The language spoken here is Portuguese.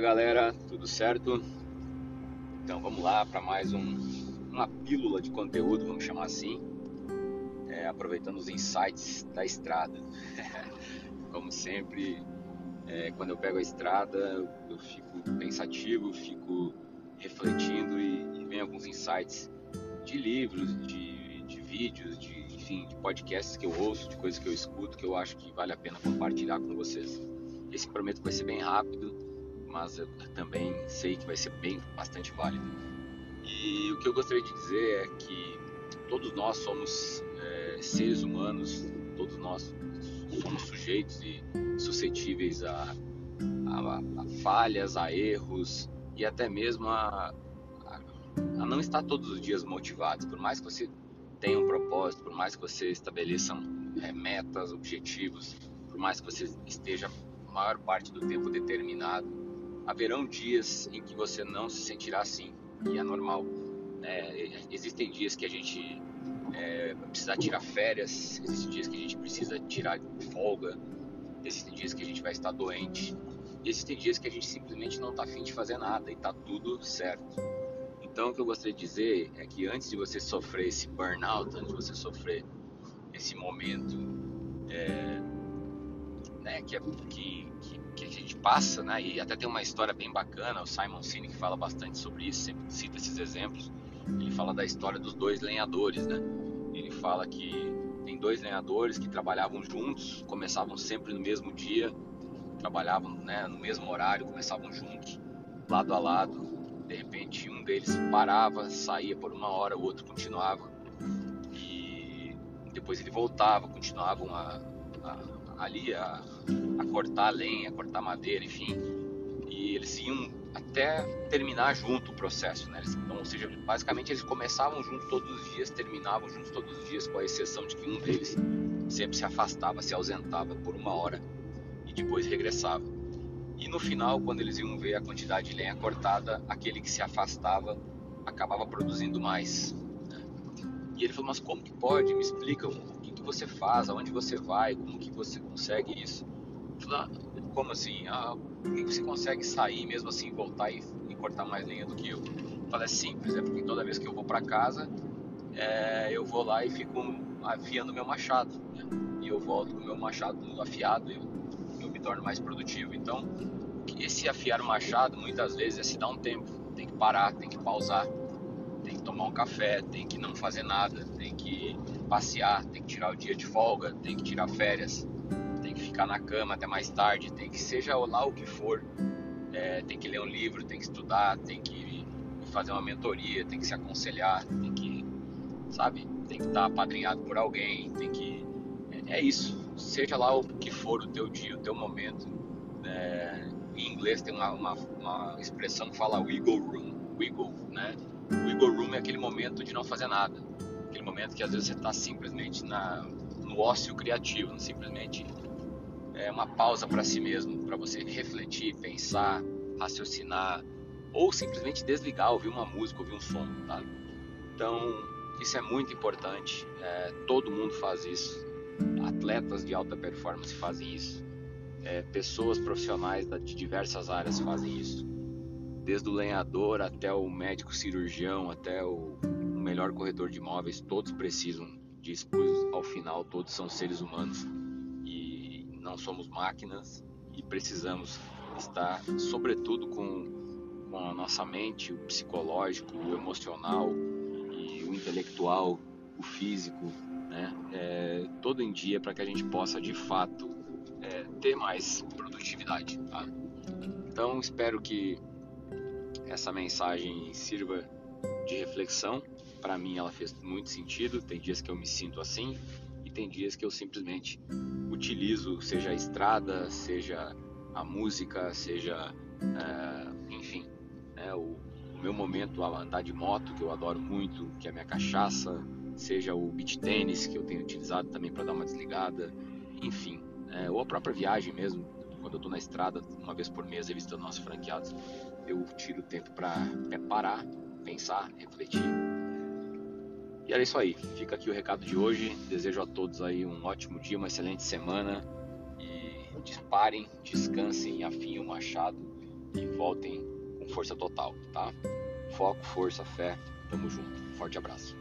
Galera, tudo certo? Então vamos lá para mais um, uma pílula de conteúdo, vamos chamar assim, é, aproveitando os insights da estrada. Como sempre, é, quando eu pego a estrada, eu fico pensativo, fico refletindo e, e vem alguns insights de livros, de, de vídeos, de, enfim, de podcasts que eu ouço, de coisas que eu escuto, que eu acho que vale a pena compartilhar com vocês. Esse prometo vai ser bem rápido, mas eu também sei que vai ser bem bastante válido. E o que eu gostaria de dizer é que todos nós somos é, seres humanos, todos nós somos sujeitos e suscetíveis a, a, a falhas, a erros e até mesmo a, a, não estar todos os dias motivados. Por mais que você tenha um propósito, por mais que você estabeleça é, metas, objetivos, por mais que você esteja a maior parte do tempo determinado, haverão dias em que você não se sentirá assim e é normal. Né? Existem dias que a gente é, precisa tirar férias, existem dias que a gente precisa tirar folga, existem dias que a gente vai estar doente, existem dias que a gente simplesmente não está afim de fazer nada e está tudo certo. Então, o que eu gostaria de dizer é que antes de você sofrer esse burnout, antes de você sofrer esse momento é, né, que, é, que, que, que, a gente passa, né, e até tem uma história bem bacana, o Simon Sinek fala bastante sobre isso, sempre cita esses exemplos. Ele fala da história dos dois lenhadores, né? Ele fala que tem dois lenhadores que trabalhavam juntos, começavam sempre no mesmo dia, trabalhavam né, no mesmo horário, começavam juntos, lado a lado. De repente, um deles parava, saía por uma hora, o outro continuava. E depois ele voltava, continuavam a, a ali a, a cortar lenha, a cortar madeira, enfim. E eles iam até terminar junto o processo, né? Então, ou seja, basicamente eles começavam juntos todos os dias, terminavam juntos todos os dias, com a exceção de que um deles sempre se afastava, se ausentava por uma hora e depois regressava. E no final, quando eles iam ver a quantidade de lenha cortada, aquele que se afastava acabava produzindo mais. E ele falou: Mas como que pode? Me explica que você faz, aonde você vai, como que você consegue isso. Ah, como assim? Ah, por que você consegue sair mesmo assim, voltar e, e cortar mais lenha do que eu? Eu falei, é simples, é porque toda vez que eu vou para casa, é, eu vou lá e fico afiando meu machado. Né? E eu volto com o meu machado afiado eu, eu me torno mais produtivo. Então, esse afiar o machado muitas vezes é se dar um tempo. Tem que parar, tem que pausar, tem que tomar um café, tem que não fazer nada, tem que passear, tem que tirar o dia de folga, tem que tirar férias, tem que ficar na cama até mais tarde, tem que seja lá o que for, é, tem que ler um livro, tem que estudar, tem que fazer uma mentoria, tem que se aconselhar, tem que, sabe, tem que estar apadrinhado por alguém, tem que, é, é isso, seja lá o que for o teu dia, o teu momento. É, em inglês tem uma, uma, uma expressão que fala wiggle room, wiggle, né? Wiggle room é aquele momento de não fazer nada aquele momento que às vezes você está simplesmente na, no ócio criativo, simplesmente é uma pausa para si mesmo, para você refletir, pensar, raciocinar, ou simplesmente desligar, ouvir uma música, ouvir um som, tá? Então, isso é muito importante, é, todo mundo faz isso, atletas de alta performance fazem isso, é, pessoas profissionais de diversas áreas fazem isso, desde o lenhador até o médico cirurgião, até o melhor corretor de imóveis, todos precisam disso, pois ao final todos são seres humanos e não somos máquinas e precisamos estar, sobretudo, com, com a nossa mente, o psicológico, o emocional e o intelectual, o físico, né? É, todo em dia para que a gente possa de fato é, ter mais produtividade. Tá? Então espero que essa mensagem sirva de reflexão para mim ela fez muito sentido. Tem dias que eu me sinto assim e tem dias que eu simplesmente utilizo, seja a estrada, seja a música, seja, uh, enfim, né, o, o, meu momento a andar de moto, que eu adoro muito, que é a minha cachaça, seja o beach tênis, que eu tenho utilizado também para dar uma desligada, enfim, é, ou a própria viagem mesmo, quando eu estou na estrada, uma vez por mês, revistando nossos franqueados, eu tiro tempo para parar, pensar, refletir e era isso aí. Fica aqui o recado de hoje. Desejo a todos aí um ótimo dia, uma excelente semana. E disparem, descansem, afiem o machado e voltem com força total, tá? Foco, força, fé, tamo junto. Forte abraço.